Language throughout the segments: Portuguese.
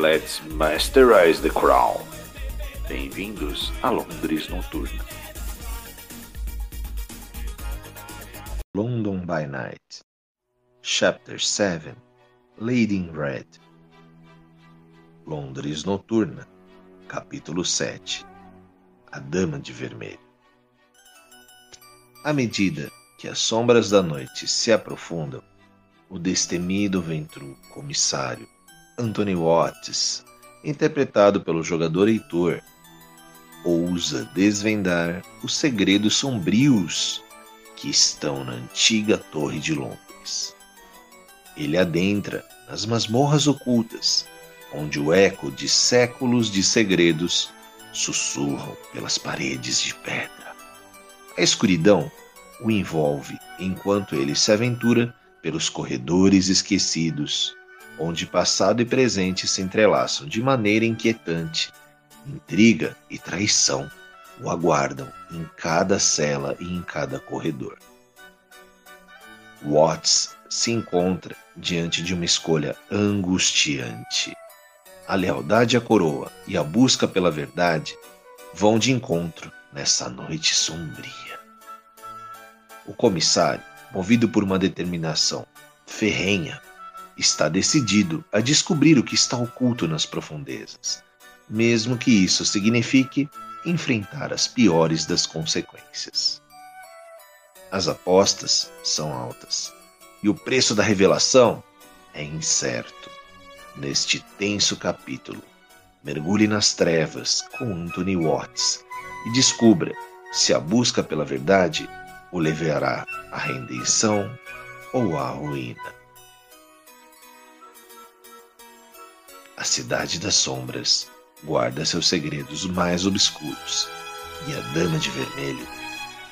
Let's masterize the crown. Bem-vindos a Londres Noturna. London by Night. Chapter 7 Lady in Red. Londres Noturna. Capítulo 7 A Dama de Vermelho. À medida que as sombras da noite se aprofundam, o destemido ventru comissário Anthony Watts, interpretado pelo jogador Heitor, ousa desvendar os segredos sombrios que estão na antiga Torre de Londres. Ele adentra nas masmorras ocultas, onde o eco de séculos de segredos sussurram pelas paredes de pedra. A escuridão o envolve enquanto ele se aventura pelos corredores esquecidos, onde passado e presente se entrelaçam de maneira inquietante intriga e traição o aguardam em cada cela e em cada corredor. Watts se encontra diante de uma escolha angustiante. A lealdade à coroa e a busca pela verdade vão de encontro nessa noite sombria. O comissário, movido por uma determinação ferrenha, está decidido a descobrir o que está oculto nas profundezas mesmo que isso signifique enfrentar as piores das consequências. As apostas são altas e o preço da revelação é incerto. Neste tenso capítulo, mergulhe nas trevas com Anthony Watts e descubra se a busca pela verdade o levará à redenção ou à ruína. A Cidade das Sombras guarda seus segredos mais obscuros, e a Dama de Vermelho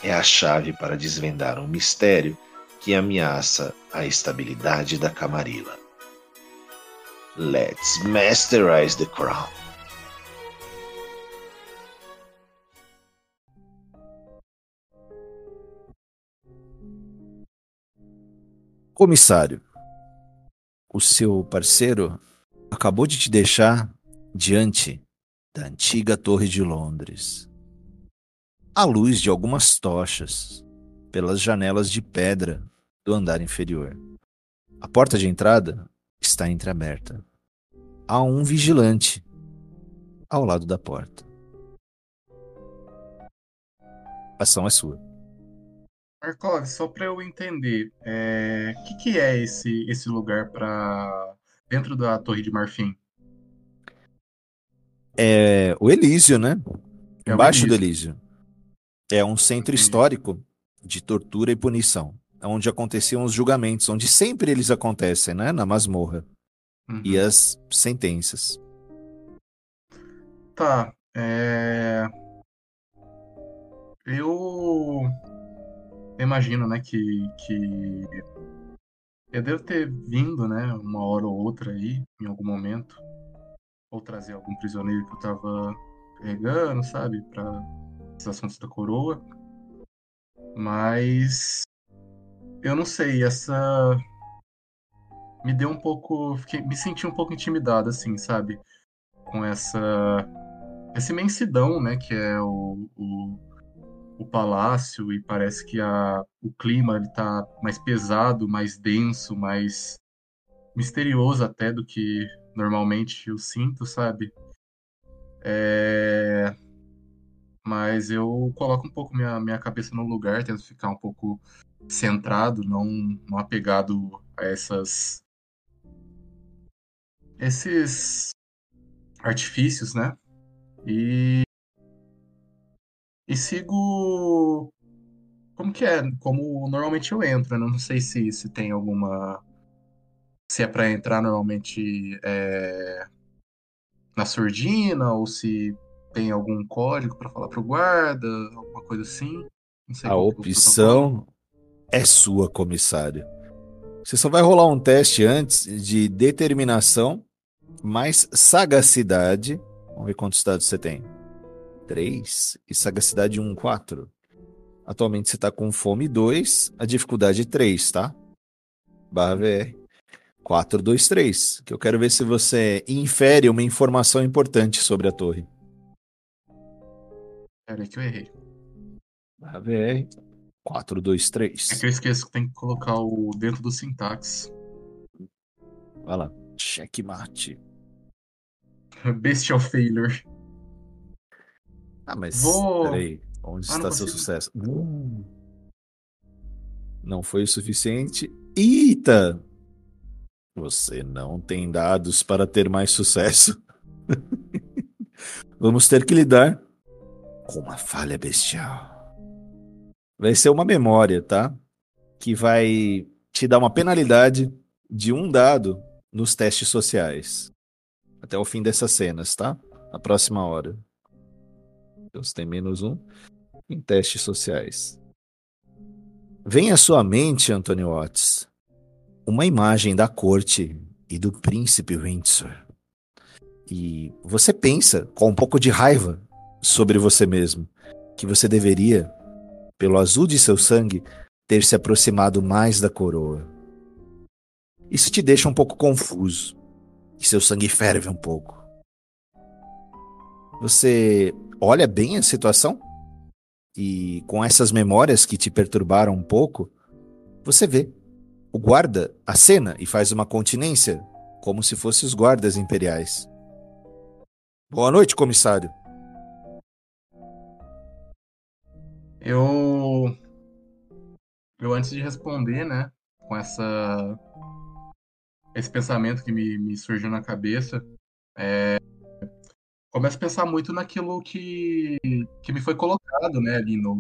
é a chave para desvendar um mistério que ameaça a estabilidade da Camarilla. Let's masterize the crown. Comissário, o seu parceiro acabou de te deixar diante da antiga Torre de Londres. À luz de algumas tochas pelas janelas de pedra do andar inferior. A porta de entrada está entreaberta. Há um vigilante ao lado da porta. A ação é sua. Markov, só para eu entender, o é... que, que é esse, esse lugar para dentro da Torre de Marfim? é o Elísio, né? É Embaixo do Elísio. É um centro histórico de tortura e punição, onde aconteciam os julgamentos, onde sempre eles acontecem, né? Na masmorra. Uhum. E as sentenças. Tá. É... Eu imagino, né, que, que eu devo ter vindo, né, uma hora ou outra aí, em algum momento, ou trazer algum prisioneiro que eu tava pegando, sabe, para os assuntos da coroa. Mas eu não sei, essa me deu um pouco, fiquei, me senti um pouco intimidado assim, sabe, com essa essa imensidão, né, que é o, o, o palácio e parece que a, o clima ele tá mais pesado, mais denso, mais misterioso até do que normalmente eu sinto, sabe? É... Mas eu coloco um pouco minha, minha cabeça no lugar, tento ficar um pouco centrado, não, não apegado a essas. esses artifícios, né? E. E sigo. Como que é? Como normalmente eu entro, né? Não sei se, se tem alguma se é para entrar normalmente é, na surdina ou se tem algum código para falar pro guarda, alguma coisa assim. Não sei A opção é sua, comissário. Você só vai rolar um teste antes de determinação mais sagacidade. Vamos ver quantos dados você tem. 3 e sagacidade 1, 4. Atualmente você está com fome 2, a dificuldade 3, tá? Barra VR. 4, 2, 3. Que eu quero ver se você infere uma informação importante sobre a torre. Pera aí que eu errei. Barra VR. 4, 2, 3. É que eu esqueço que tem que colocar o dentro do sintaxe. Vai lá. Checkmate. Bestial failure. Ah, mas Vou- peraí. Onde Ah, está seu consigo. sucesso? Hum. Não foi o suficiente. Eita! Você não tem dados para ter mais sucesso. Vamos ter que lidar com uma falha bestial. Vai ser uma memória, tá? Que vai te dar uma penalidade de um dado nos testes sociais. Até o fim dessas cenas, tá? Na próxima hora. Então você tem menos um em testes sociais. Vem à sua mente, Anthony Watts, uma imagem da corte e do príncipe Windsor. E você pensa, com um pouco de raiva, sobre você mesmo, que você deveria, pelo azul de seu sangue, ter se aproximado mais da coroa. Isso te deixa um pouco confuso, e seu sangue ferve um pouco. Você olha bem a situação e com essas memórias que te perturbaram um pouco, você vê o guarda acena e faz uma continência, como se fossem os guardas imperiais. Boa noite, comissário. Eu. Eu, antes de responder, né, com essa. Esse pensamento que me, me surgiu na cabeça, é, começo a pensar muito naquilo que, que me foi colocado, né, ali no.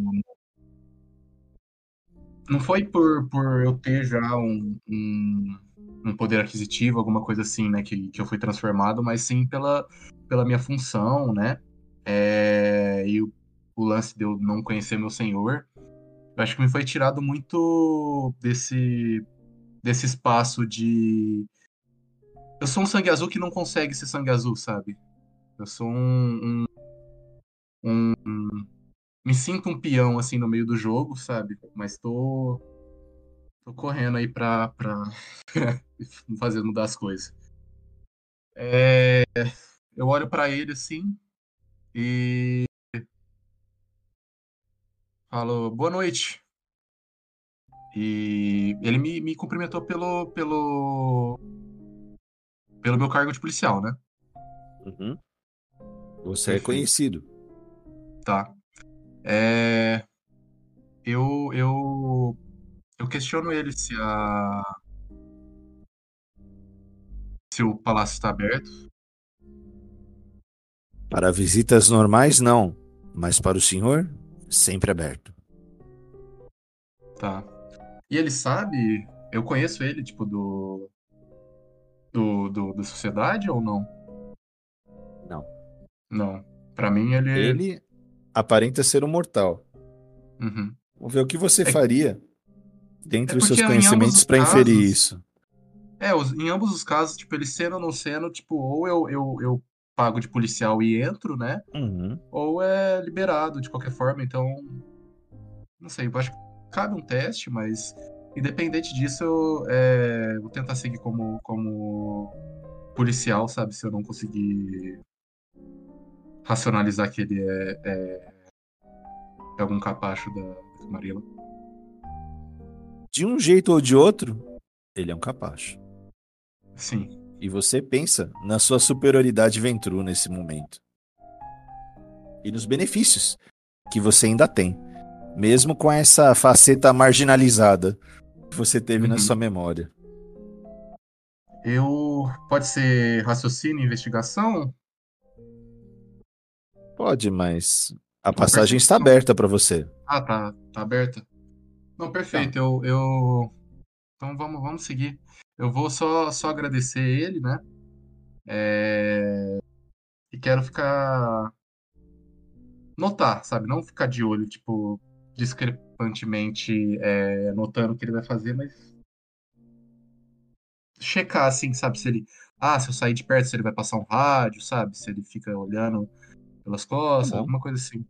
Não foi por, por eu ter já um, um, um poder aquisitivo, alguma coisa assim, né, que, que eu fui transformado, mas sim pela, pela minha função, né, é, e o, o lance de eu não conhecer meu senhor. Eu acho que me foi tirado muito desse, desse espaço de. Eu sou um sangue azul que não consegue ser sangue azul, sabe? Eu sou um. um, um- me sinto um peão, assim, no meio do jogo, sabe? Mas tô. tô correndo aí pra. pra fazer mudar as coisas. É, eu olho pra ele assim e falo boa noite. E ele me, me cumprimentou pelo, pelo, pelo meu cargo de policial, né? Você é Perfeito. conhecido. Tá. É, eu, eu, eu questiono ele se a, se o palácio está aberto. Para visitas normais, não. Mas para o senhor, sempre aberto. Tá. E ele sabe? Eu conheço ele, tipo, do. Do, do, da sociedade ou? Não. Não. Pra mim, ele. Ele aparenta ser um mortal. Uhum. Vamos ver o que você É- faria dentre É os seus conhecimentos os para inferir isso. É, os- em ambos os casos, tipo, ele sendo ou não sendo, tipo, ou eu, eu, eu pago de policial e entro, né? Uhum. Ou é liberado de qualquer forma, então. Não sei, eu acho que cabe um teste, mas independente disso, eu é, vou tentar seguir como, como policial, sabe? Se eu não conseguir racionalizar que ele é, é, é algum capacho da, Camarilla. De um jeito ou de outro, ele é um capacho. Sim. E você pensa na sua superioridade Ventru nesse momento. E nos benefícios que você ainda tem. Mesmo com essa faceta marginalizada que você teve na Uhum. sua memória. Eu. Pode ser raciocínio e investigação? Pode, mas a passagem está aberta para você. Ah, tá, tá aberta. Não, perfeito. Eu, eu. Então vamos, vamos seguir. Eu vou só, só agradecer ele, né? É, e quero ficar. Notar, sabe? Não ficar de olho, tipo, discrepantemente é, notando o que ele vai fazer, mas. Checar, assim, sabe? Se ele. Ah, se eu sair de perto, se ele vai passar um rádio, sabe? Se ele fica olhando pelas costas, Tá alguma coisa assim.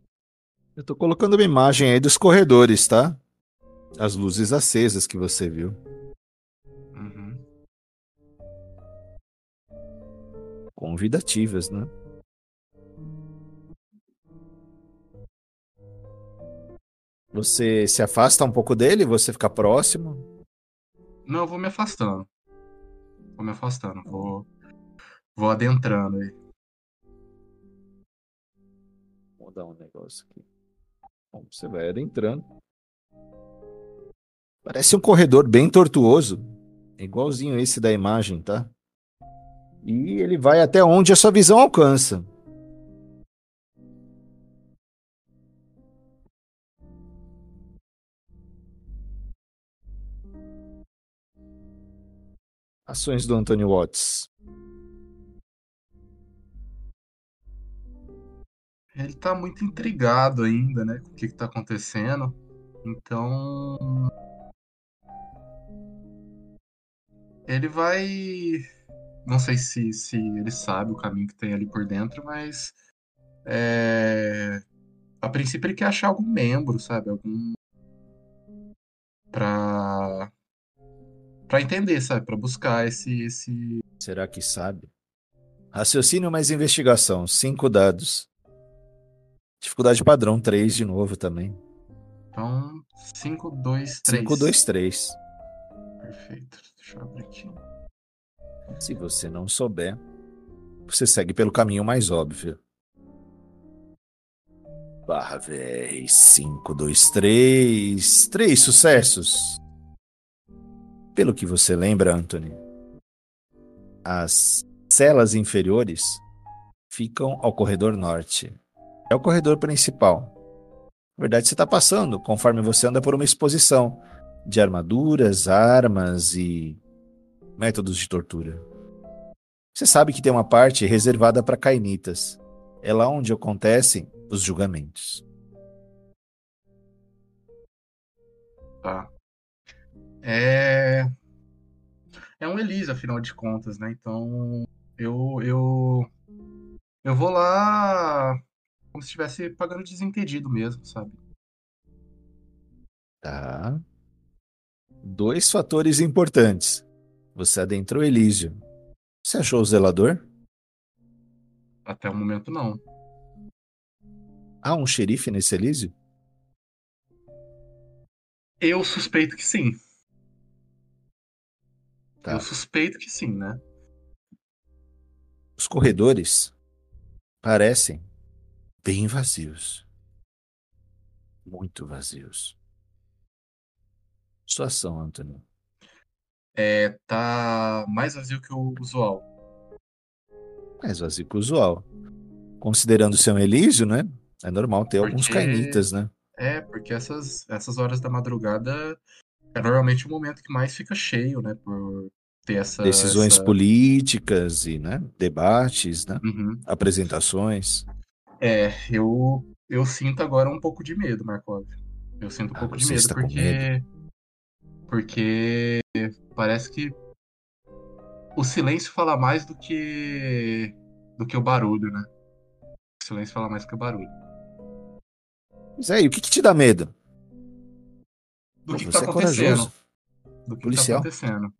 Eu tô colocando uma imagem aí dos corredores, tá? As luzes acesas que você viu. Uhum. Convidativas, né? Você se afasta um pouco dele, você fica próximo. Não, eu vou me afastando. Vou me afastando, vou. Vou adentrando aí. Mudar um negócio aqui. Bom, você vai adentrando. Parece um corredor bem tortuoso. É igualzinho esse da imagem, tá? E ele vai até onde a sua visão alcança. Ações do Anthony Watts. Ele tá muito intrigado ainda, né? Com o que, que tá acontecendo. Então. Ele vai. Não sei se, se ele sabe o caminho que tem ali por dentro, mas. É... A princípio ele quer achar algum membro, sabe? Algum. Pra. Pra entender, sabe? Pra buscar esse. esse... Será que sabe? Raciocínio mais investigação. Cinco dados. Dificuldade padrão, 3 de novo também. Então. 5, 2, 3. 5, 2, 3. Perfeito. Deixa eu abrir aqui. Se você não souber, você segue pelo caminho mais óbvio. Barra VR 5, 2, 3. Três sucessos. Pelo que você lembra, Anthony, as celas inferiores ficam ao corredor norte. É o corredor principal. Na verdade, você está passando conforme você anda por uma exposição de armaduras, armas e métodos de tortura. Você sabe que tem uma parte reservada para cainitas. É lá onde acontecem os julgamentos. Tá. É. É um Elise, afinal de contas, né? Então. Eu. Eu. Eu vou lá. Como se estivesse pagando desentendido mesmo, sabe? Tá. Dois fatores importantes. Você adentrou Elísio. Você achou o zelador? Até o momento, não. Há um xerife nesse Elísio? Eu suspeito que sim. Tá. Eu suspeito que sim, né? Os corredores parecem bem vazios. Muito vazios. Situação, Antônio. É, tá mais vazio que o usual. Mais vazio que o usual. Considerando ser um Elísio, né? É normal ter alguns Porque- cainitas, né? É, porque essas, essas horas da madrugada é normalmente o momento que mais fica cheio, né? Por ter essa. Decisões essa... políticas e, né? Debates, né? Uhum. Apresentações. É, eu, eu sinto agora um pouco de medo, Markov. Eu sinto um Ah, pouco de medo está com porque. Porque parece que o silêncio fala mais do que. do que o barulho, né? O silêncio fala mais do que o barulho. Mas aí, o que, que te dá medo? Do Pô, que, que você tá é acontecendo. corajoso. Do que Policial. tá acontecendo.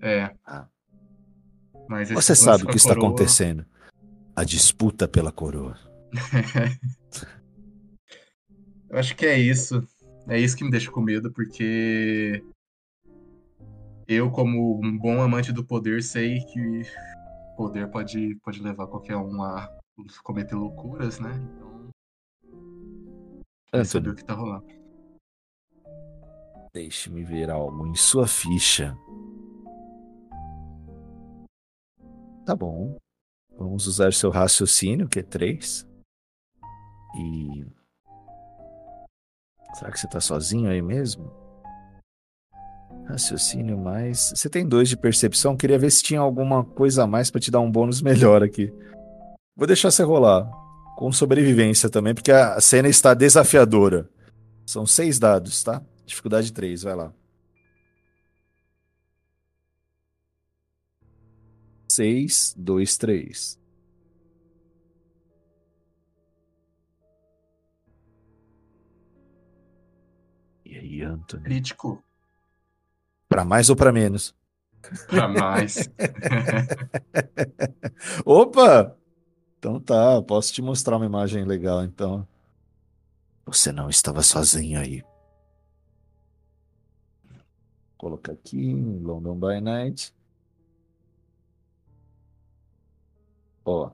É. Ah. Mas Você sabe o que está coroa- acontecendo. A disputa pela coroa. Eu acho que é isso. É isso que me deixa com medo, porque eu, como um bom amante do poder, sei que poder pode, pode levar qualquer um a cometer loucuras, né? Então, queria saber o que tá rolando. deixe-me ver algo em sua ficha. Tá bom. Vamos usar seu raciocínio, que é 3. E. Será que você tá sozinho aí mesmo? Raciocínio mais. Você tem dois de percepção. Queria ver se tinha alguma coisa a mais pra te dar um bônus melhor aqui. Vou deixar você rolar. Com sobrevivência também, porque a cena está desafiadora. São seis dados, tá? Dificuldade 3, vai lá. Seis, dois, três. E aí, Anthony? Crítico. Pra mais ou pra menos? Pra mais. Opa! Então tá, posso te mostrar uma imagem legal, então. Você não estava sozinho aí. Vou colocar aqui, London by Night. Ó.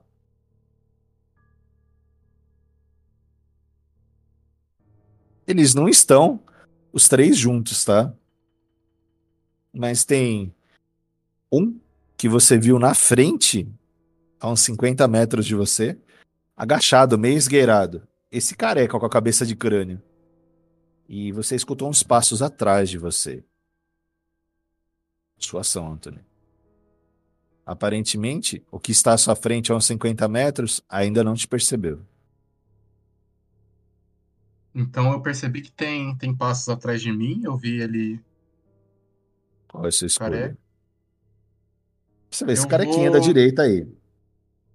Eles não estão os três juntos, tá? Mas tem um que você viu na frente, a uns 50 metros de você, agachado, meio esgueirado. Esse careca com a cabeça de crânio. E você escutou uns passos atrás de você. Sua ação, Anthony. Aparentemente, o que está à sua frente a uns 50 metros ainda não te percebeu. Então eu percebi que tem, tem passos atrás de mim. Eu vi ele. Qual é a sua escolha? Careca. Você vê esse carequinha vou- da direita aí.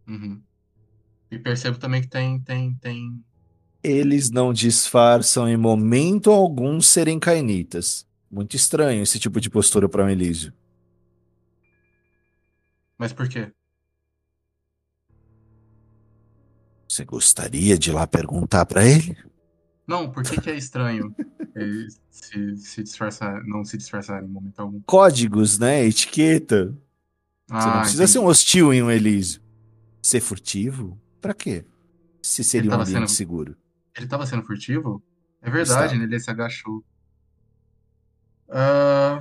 Uhum. E percebo também que tem, tem, tem. Eles não disfarçam em momento algum serem cainitas. Muito estranho esse tipo de postura para um Elísio. Mas por quê? Você gostaria de ir lá perguntar para ele? Não, por que que é estranho se, se disfarçar, não se disfarçar em momento algum? Códigos, né? Etiqueta. Você não Ah, precisa ser um entendi. hostil em um Elísio. Ser furtivo? Pra quê? Se seria um ambiente sendo- seguro. Ele tava sendo furtivo? É verdade, né? Ele se agachou. Ah,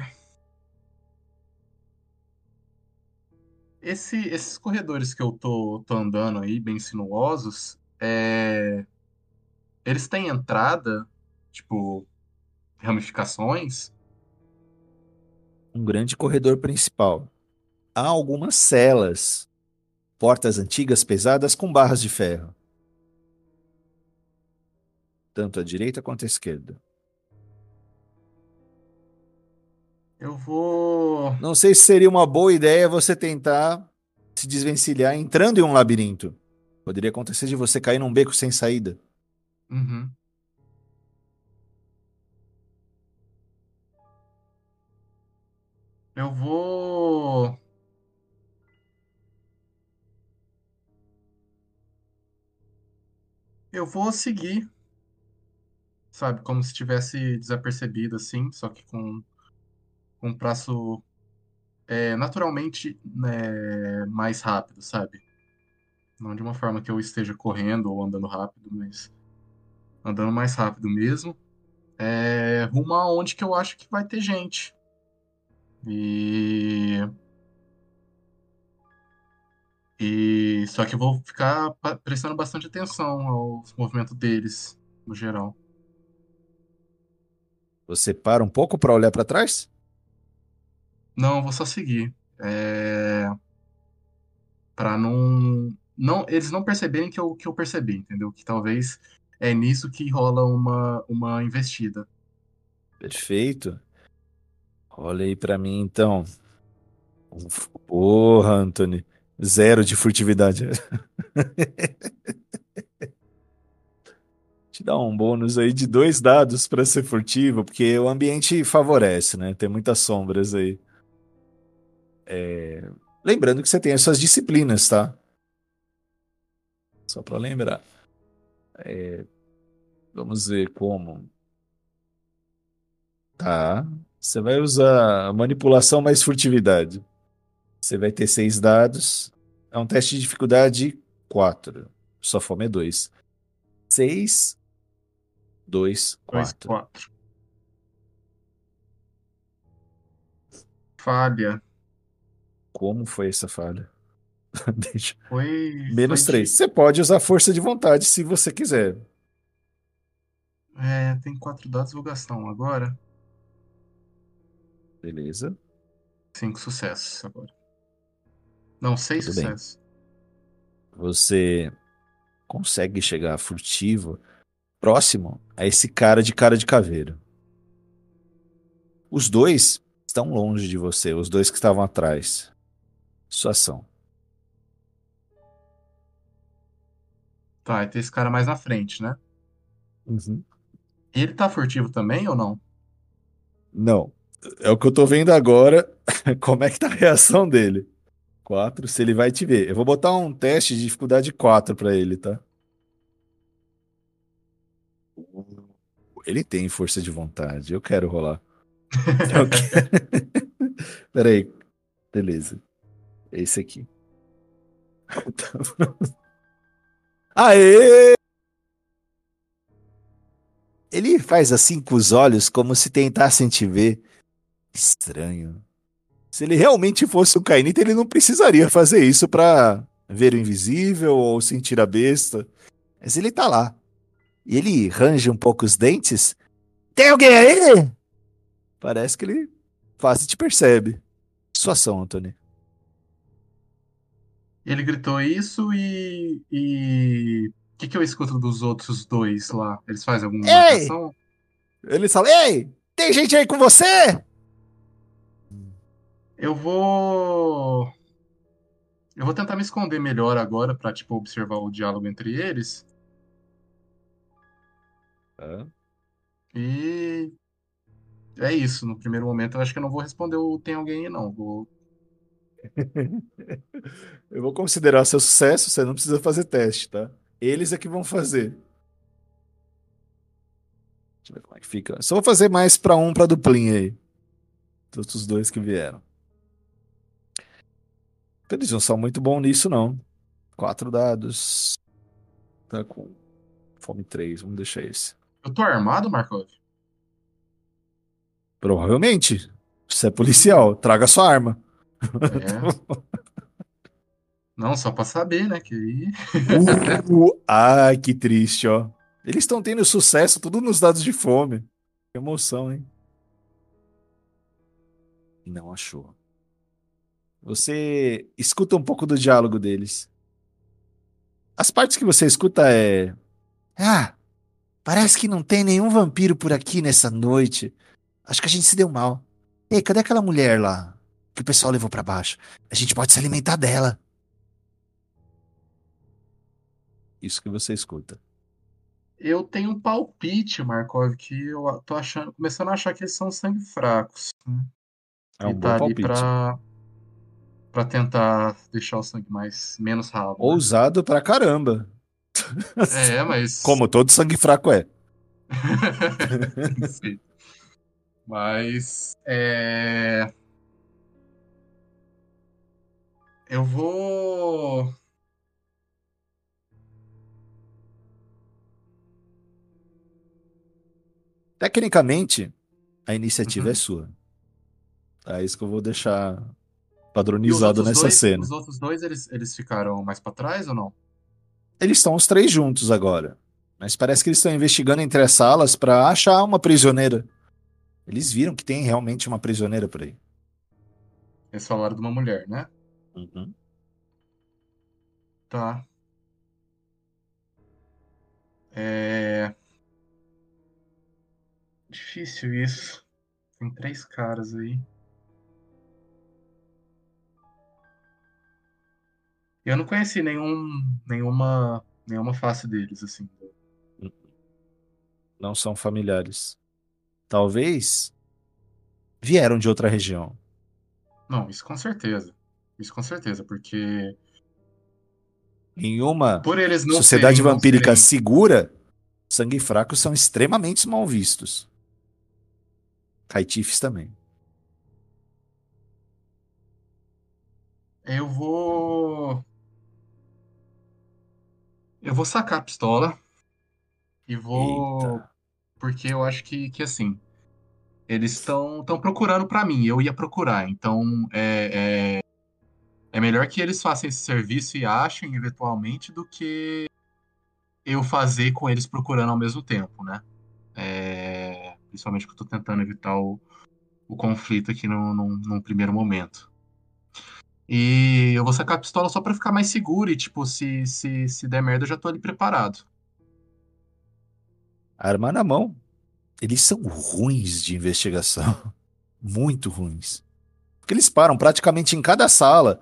esse- esses corredores que eu tô, tô andando aí, bem sinuosos, é, eles têm entrada, tipo, ramificações? Um grande corredor principal. Há algumas celas. Portas antigas pesadas com barras de ferro. Tanto à direita quanto à esquerda. Eu vou. Não sei se seria uma boa ideia você tentar se desvencilhar entrando em um labirinto. Poderia acontecer de você cair num beco sem saída. Uhum. Eu vou. Eu vou seguir, sabe, como se tivesse desapercebido assim, só que com um passo é, naturalmente né, mais rápido, sabe? Não de uma forma que eu esteja correndo ou andando rápido, mas andando mais rápido mesmo. É, rumo aonde que eu acho que vai ter gente. E. E só que eu vou ficar prestando bastante atenção aos movimentos deles, no geral. Você para um pouco para olhar para trás? Não, eu vou só seguir. É... Para não, não, eles não perceberem que eu, que eu percebi, entendeu? Que talvez é nisso que rola uma, uma investida. Perfeito. Olha aí pra mim então. Porra, Anthony. Zero de furtividade. Te dá um bônus aí de dois dados pra ser furtivo, porque o ambiente favorece, né? Tem muitas sombras aí. É, Lembrando que você tem as suas disciplinas, tá? Só pra lembrar. É, Vamos ver como. Tá. Você vai usar manipulação mais furtividade. Você vai ter seis dados. É um teste de dificuldade 4. Sua fome é 2. 6, 2, Dois, 4. quatro. Falha. Como foi essa falha? Deixa. Foi. Menos foi 3. de- Você pode usar força de vontade se você quiser. É, tem quatro dados, vou gastar um agora. Beleza. Cinco sucessos agora. Não, seis Tudo bem. sucessos. você consegue chegar furtivo próximo a esse cara de cara de caveiro. Os dois estão longe de você, os dois que estavam atrás. Sua ação. Tá, e tem esse cara mais na frente, né? Uhum. Ele tá furtivo também ou não? Não. É o que eu tô vendo agora. Como é que tá a reação dele? 4, se ele vai te ver. Eu vou botar um teste de dificuldade 4 pra ele, tá? Ele tem força de vontade. Eu quero rolar. Eu quero... Peraí. Beleza. É esse aqui. Aê! Ele faz assim com os olhos, como se tentassem te ver. Estranho. Se ele realmente fosse um Kainita, ele não precisaria fazer isso pra ver o invisível ou sentir a besta. Mas ele tá lá. E ele range um pouco os dentes. Tem alguém aí? Parece que ele quase te percebe. Sua ação, Anthony. Ele gritou isso e. e... O que, que eu escuto dos outros dois lá? Eles fazem alguma Ei! ação? Ele fala: Ei, tem gente aí com você? Eu vou. Eu vou tentar me esconder melhor agora pra, tipo, observar o diálogo entre eles. E. É isso. No primeiro momento, eu acho que eu não vou responder o tem alguém aí, não. Vou... Eu vou considerar seu sucesso, você não precisa fazer teste, tá? Eles é que vão fazer. Deixa eu ver como é que fica. Só vou fazer mais pra um, pra duplinha aí. Dos outros dois que vieram. Eles não são muito bons nisso, não. Quatro dados. Tá com fome 3, vamos deixar esse. Eu tô armado, Markov? Provavelmente. Você é policial, traga sua arma. É. Não, só pra saber, né? Que. Uh, ai, que triste, ó. Eles estão tendo sucesso tudo nos dados de fome. Que emoção, hein? Não achou. Você escuta um pouco do diálogo deles. As partes que você escuta é. Ah, parece que não tem nenhum vampiro por aqui nessa noite. Acho que a gente se deu mal. Ei, cadê aquela mulher lá? Que o pessoal levou pra baixo. A gente pode se alimentar dela. Isso que você escuta. Eu tenho um palpite, Markov, que eu tô achando, começando a achar que eles são sangue fracos. né? É um E bom tá ali palpite. pra, pra tentar deixar o sangue mais menos ralo. né? Ousado pra caramba. É, mas. Como todo sangue fraco é. Sim. Mas. É... Eu vou. Tecnicamente, a iniciativa Uhum. é sua. É isso que eu vou deixar padronizado nessa dois, cena. os outros dois, eles, eles ficaram mais pra trás ou não? Eles estão os três juntos agora. Mas parece que eles estão investigando entre as salas pra achar uma prisioneira. Eles viram que tem realmente uma prisioneira por aí. Eles falaram de uma mulher, né? Uhum. Tá. É. Difícil isso. Tem três caras aí. Eu não conheci nenhum, nenhuma, nenhuma face deles, assim. Não são familiares. Talvez vieram de outra região. Não, isso com certeza. Isso com certeza, porque Em uma sociedade serem, vampírica serem- segura, sangue fracos são extremamente mal vistos. Caitifes também. Eu vou. Eu vou sacar a pistola e vou. Eita. Porque eu acho que, que assim. Eles estão procurando pra mim. Eu ia procurar. Então é, é, é melhor que eles façam esse serviço e achem eventualmente do que eu fazer com eles procurando ao mesmo tempo, né? É, principalmente que eu tô tentando evitar o, o conflito aqui no, num, num primeiro momento. E eu vou sacar a pistola só pra ficar mais seguro e, tipo, se, se, se der merda, eu já tô ali preparado. Arma na mão. Eles são ruins de investigação. Muito ruins. Porque eles param praticamente em cada sala.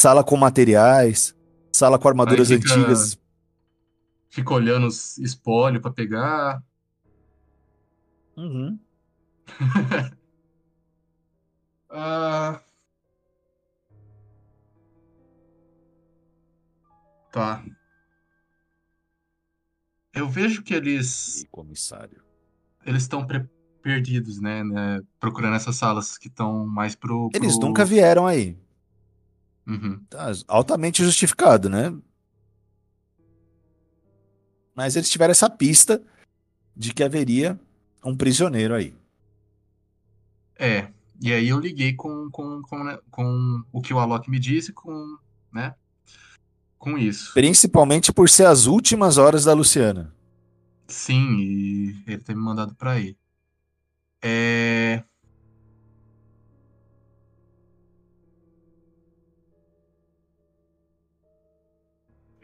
Sala com materiais, sala com armaduras fica- antigas. Fica olhando os espólio pra pegar. Uhum. Ah. Tá. Eu vejo que eles E comissário. eles estão pre- perdidos, né, né, Procurando essas salas que estão mais pro, Eles pro- nunca vieram aí. Uhum. Tá altamente justificado, né? Mas eles tiveram essa pista de que haveria um prisioneiro aí. É. E aí eu liguei com, com, com, né, com o que o Alok me disse, com, né? Com isso. Principalmente por ser as últimas horas da Luciana. Sim, e ele tem me mandado pra ir. É.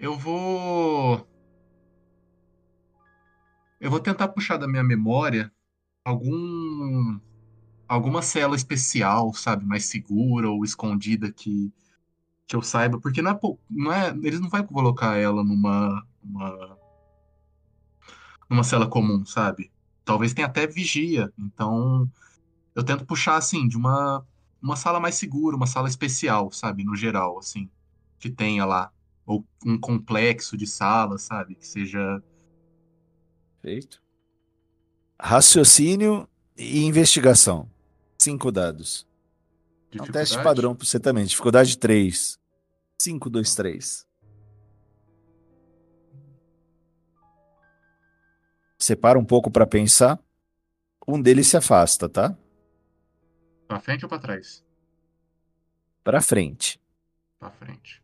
Eu vou. Eu vou tentar puxar da minha memória algum. Alguma cela especial, sabe? Mais segura ou escondida que, que eu saiba. Porque não é, não é. Eles não vão colocar ela numa. numa numa cela comum, sabe? Talvez tenha até vigia. Então, eu tento puxar assim de uma uma sala mais segura, uma sala especial, sabe, no geral, assim, que tenha lá ou um complexo de salas, sabe, que seja Feito. Raciocínio e investigação. Cinco dados. É um teste padrão pra você também. Dificuldade 3. 5, 2, 3. Separa um pouco pra pensar. Um deles se afasta, tá? Pra frente ou pra trás? Pra frente. Pra frente.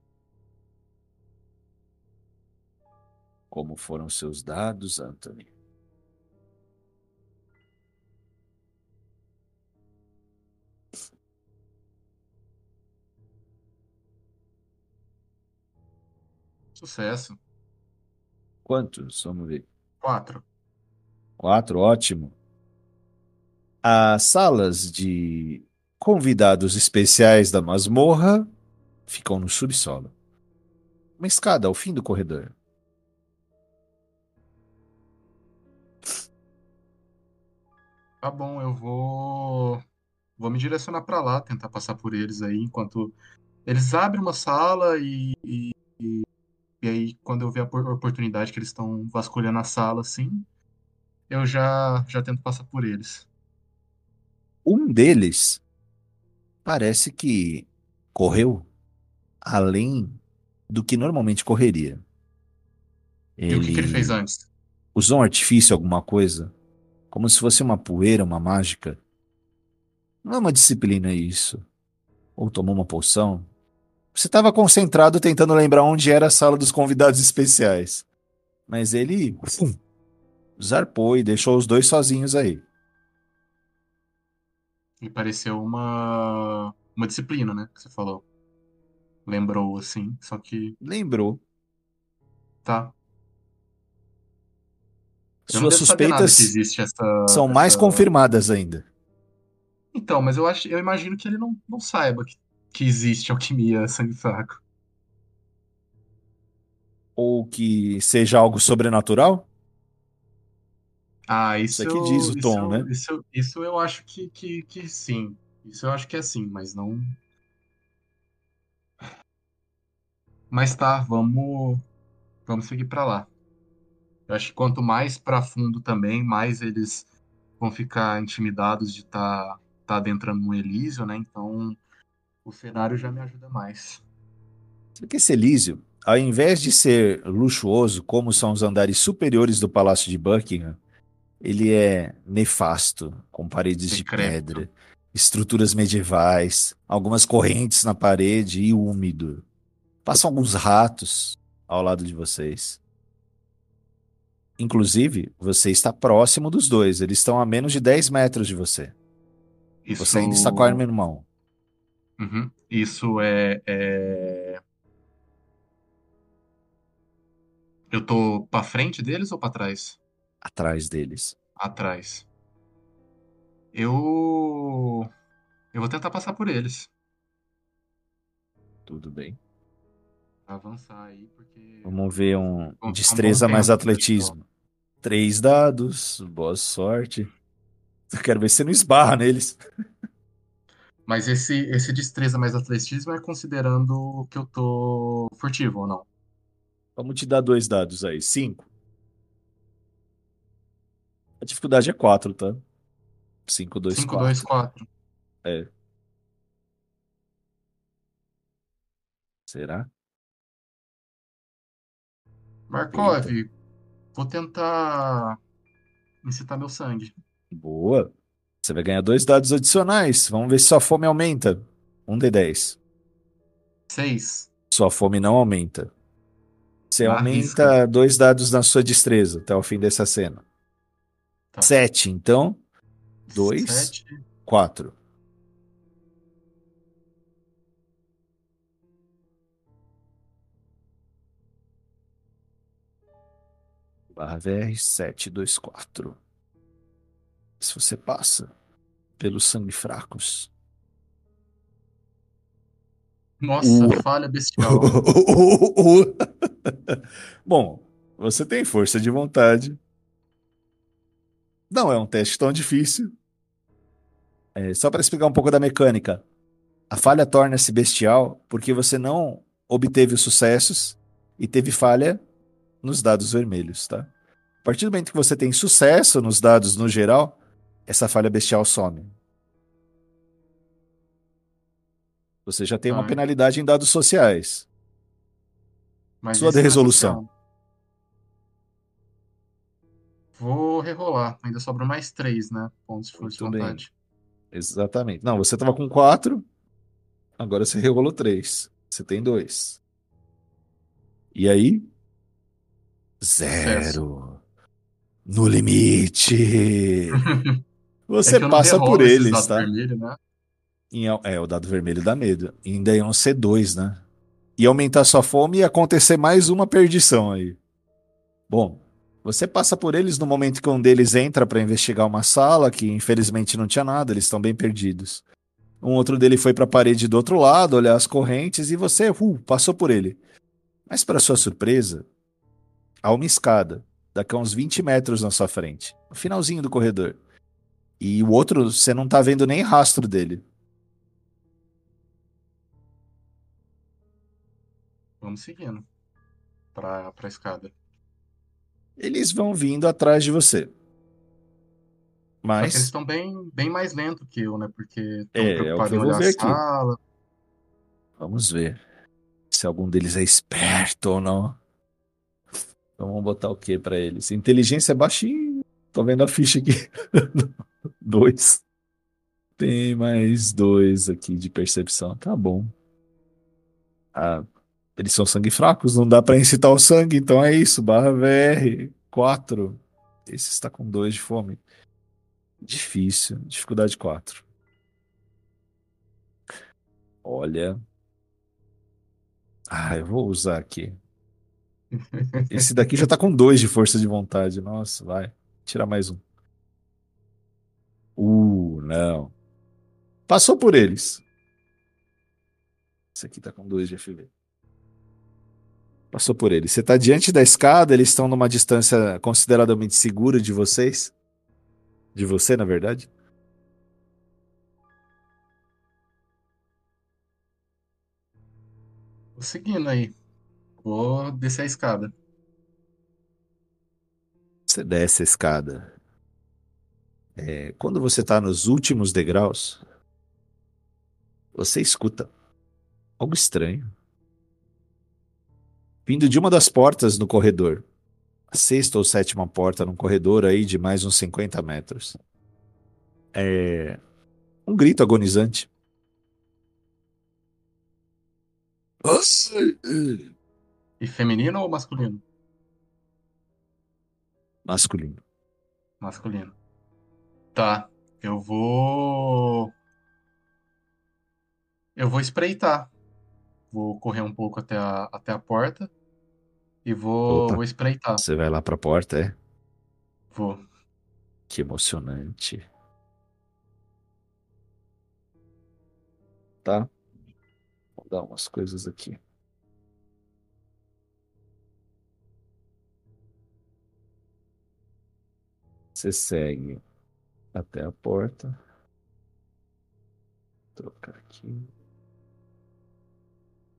Como foram seus dados, Anthony? Sucesso. Quantos? Vamos ver. Quatro. Quatro, ótimo. As salas de convidados especiais da masmorra ficam no subsolo. Uma escada ao fim do corredor. Tá bom, eu vou vou me direcionar pra lá, tentar passar por eles aí, enquanto eles abrem uma sala e, e, e- e aí quando eu ver a por- oportunidade que eles estão vasculhando a sala assim, eu já já tento passar por eles. Um deles parece que correu além do que normalmente correria. E o que que ele fez antes? usou um artifício, alguma coisa, como se fosse uma poeira, uma mágica. Não é uma disciplina isso. Ou tomou uma poção. Você estava concentrado tentando lembrar onde era a sala dos convidados especiais. Mas ele fum, zarpou e deixou os dois sozinhos aí. Me pareceu uma uma disciplina, né, que você falou. Lembrou assim, só que Lembrou. tá. Eu Suas suspeitas essa são mais essa- confirmadas ainda. Então, mas eu acho, eu imagino que ele não, não saiba que, que existe alquimia sangue fraco. Ou que seja algo sobrenatural? Ah, isso, Isso aqui diz o isso- tom, né? Isso, isso eu acho que, que, que sim. Isso eu acho que é sim, mas não. Mas tá, vamos, vamos seguir pra lá. Eu acho que quanto mais pra fundo também, mais eles vão ficar intimidados de estar tá, tá adentrando no Elísio, né? Então o cenário já me ajuda mais. Porque esse Elísio, ao invés de ser luxuoso, como são os andares superiores do Palácio de Buckingham, ele é nefasto, com paredes de pedra, estruturas medievais, algumas correntes na parede e úmido. Passam alguns ratos ao lado de vocês. Inclusive, você está próximo dos dois, eles estão a menos de 10 metros de você. Isso, Você ainda está com a arma em mão. Uhum. Isso é, é- Eu tô pra frente deles ou pra trás? Atrás deles. Atrás. Eu. Eu vou tentar passar por eles. Tudo bem. Pra avançar aí, porque. Vamos ver um Bom, destreza mais atletismo. Três dados, boa sorte. Eu quero ver se você não esbarra neles. Mas esse, esse destreza mais atletismo é considerando que eu tô furtivo ou não? Vamos te dar dois dados aí. Cinco. A dificuldade é quatro, tá? Cinco, dois, 5, quatro. 2, 4. É. Será? Markov, vou tentar incitar meu sangue. Boa. Você vai ganhar dois dados adicionais. Vamos ver se sua fome aumenta. Um D10. 6. Sua fome não aumenta. Você Arrisca. aumenta dois dados na sua destreza até o fim dessa cena. Tá. Sete, então. Dois. 7. Quatro. Barra VR 724. Se você passa pelos sangue fracos. Nossa, Uh. falha bestial. Bom, você tem força de vontade. Não é um teste tão difícil. É, só para explicar um pouco da mecânica. A falha torna-se bestial porque você não obteve os sucessos e teve falha nos dados vermelhos, tá? A partir do momento que você tem sucesso nos dados no geral, essa falha bestial some. Você já tem uma Ah, penalidade em dados sociais. Mas Sua não é resolução. Vou rerolar. Ainda sobram mais 3, né? Pontos de força de Muito bem. vontade. Exatamente. Não, você tava com 4, agora você regolou 3. Você tem 2. E aí? Zero. No limite. Você É passa por eles, tá? vermelhos, né? Em- é, o dado vermelho dá medo. E ainda iam ser dois, né? E aumentar sua fome e acontecer mais uma perdição aí. Bom, você passa por eles no momento que um deles entra pra investigar uma sala que infelizmente não tinha nada, eles estão bem perdidos. Um outro dele foi pra parede do outro lado, olhar as correntes e você uh, passou por ele. Mas para sua surpresa, há uma escada, daqui a uns 20 metros na sua frente, no finalzinho do corredor. E o outro, você não tá vendo nem rastro dele. Vamos seguindo. Pra, pra escada. Eles vão vindo atrás de você. Que eles Mas estão bem, bem mais lentos que eu, né? Porque estão É, é preocupados que em olhar a aqui. sala. vamos ver se algum deles é esperto ou não. Então vamos botar o que pra eles? Inteligência é baixinho. Tô vendo a ficha aqui. dois. Tem mais dois aqui de percepção. Tá bom. Ah, eles são sangue fracos, não dá pra incitar o sangue, então é isso. Barra VR 4. Esse está com dois de fome. Difícil. Dificuldade 4. Olha. Ah, eu vou usar aqui. Esse daqui já tá com dois de força de vontade. Nossa, vai. Tirar mais um. Uh, não. Passou por eles. Esse aqui tá com dois de FV. Passou por eles. Você tá diante da escada, eles estão numa distância consideradamente segura de vocês. De você, na verdade. Vou seguindo aí. Vou descer a escada. Você desce a escada. É, quando você está nos últimos degraus, você escuta algo estranho. Vindo de uma das portas no corredor. A sexta ou sétima porta num corredor aí de mais uns 50 metros. É um grito agonizante. E feminino ou masculino? Masculino. Masculino. Tá. Eu vou. Eu vou espreitar. Vou correr um pouco até a, até a porta. E vou, Opa. vou espreitar. Você vai lá pra porta, é? Vou. Que emocionante. Tá? Vou dar umas coisas aqui. Você segue até a porta. Trocar aqui.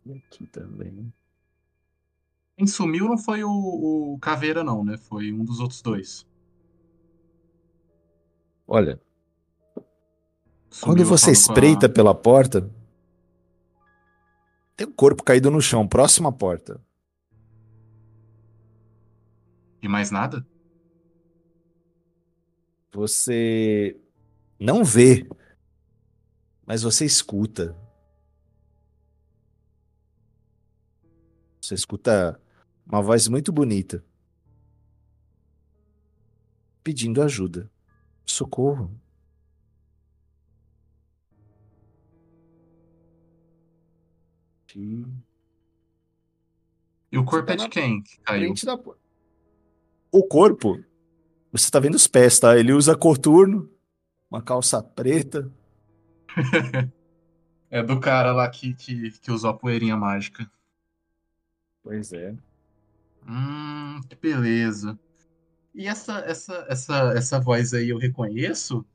E aqui também. Quem sumiu não foi o, o Caveira, não, né? Foi um dos outros dois. Olha, Sumiu quando você com a- espreita pela porta, tem um corpo caído no chão, próximo à porta. E mais nada? Você não vê, mas você escuta. Você escuta uma voz muito bonita pedindo ajuda. Socorro. E o corpo tá é de quem que caiu? O corpo, você tá vendo os pés, tá? Ele usa coturno, uma calça preta. É do cara lá que, que, que usou a poeirinha mágica. Pois é. Hum, que beleza. E essa, essa, essa, essa voz aí eu reconheço?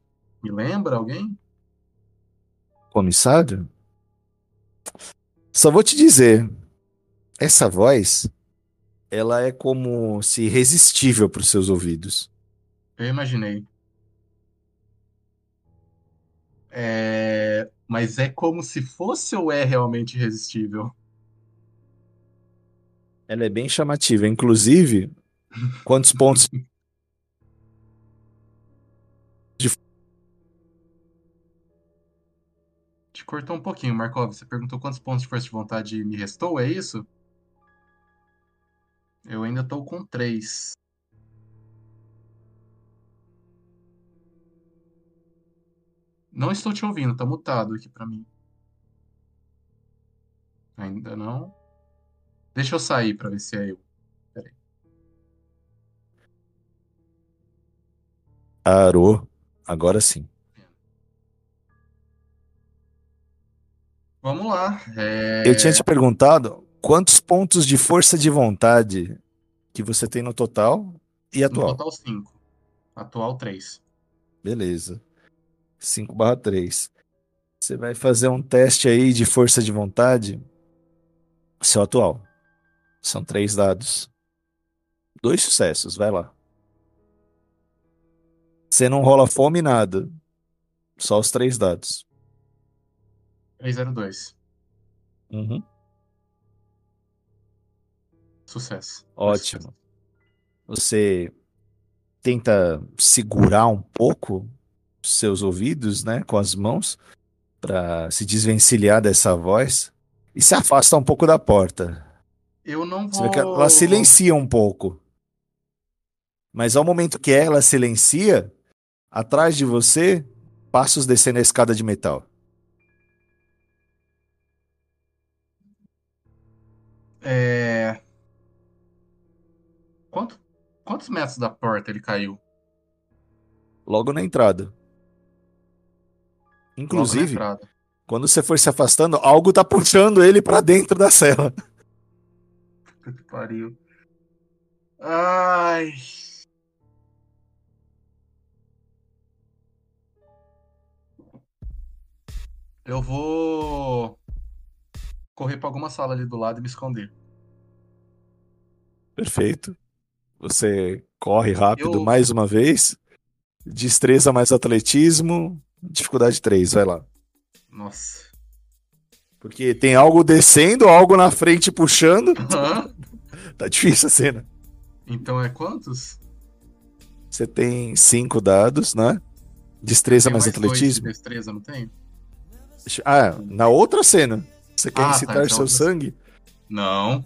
Me lembra alguém? Comissário? Só vou te dizer, essa voz, ela é como se irresistível para os seus ouvidos. Eu imaginei. É... Mas é como se fosse ou é realmente irresistível? Ela é bem chamativa. Inclusive, quantos pontos Te cortou um pouquinho, Markov. Você perguntou quantos pontos de força de vontade me restou, é isso? Eu ainda tô com três. Não estou te ouvindo, tá mutado aqui pra mim. Ainda não. Deixa eu sair pra ver se é eu. Arô. Agora sim. Vamos lá. É... Eu tinha te perguntado quantos pontos de força de vontade que você tem no total e No atual. total 5. Atual 3. Beleza. 5 barra 3. Você vai fazer um teste aí de força de vontade. Seu atual. São três dados. Dois sucessos, vai lá. Você não rola fome nada. Só os três dados. 302. Uhum. Sucesso. Ótimo. Você tenta segurar um pouco seus ouvidos, né, com as mãos, para se desvencilhar dessa voz e se afasta um pouco da porta. Eu não Você vê vou. que ela silencia um pouco. Mas ao momento que ela silencia, atrás de você, passos descendo a escada de metal. É... Quanto... Quantos metros da porta ele caiu? Logo na entrada. Inclusive, quando você for se afastando, algo tá puxando ele pra dentro da cela. Puta que pariu. Ai. Eu vou correr pra alguma sala ali do lado e me esconder. Perfeito. Você corre rápido Eu- mais uma vez. Destreza mais atletismo. Dificuldade 3, vai lá. Nossa. Porque tem algo descendo, algo na frente puxando. Tá difícil a cena. Então é quantos? Você tem cinco dados, né? Destreza mais de atletismo. destreza, não tem? Ah, na outra cena. Você quer Ah, tá, incitar então seu outra- sangue? Não.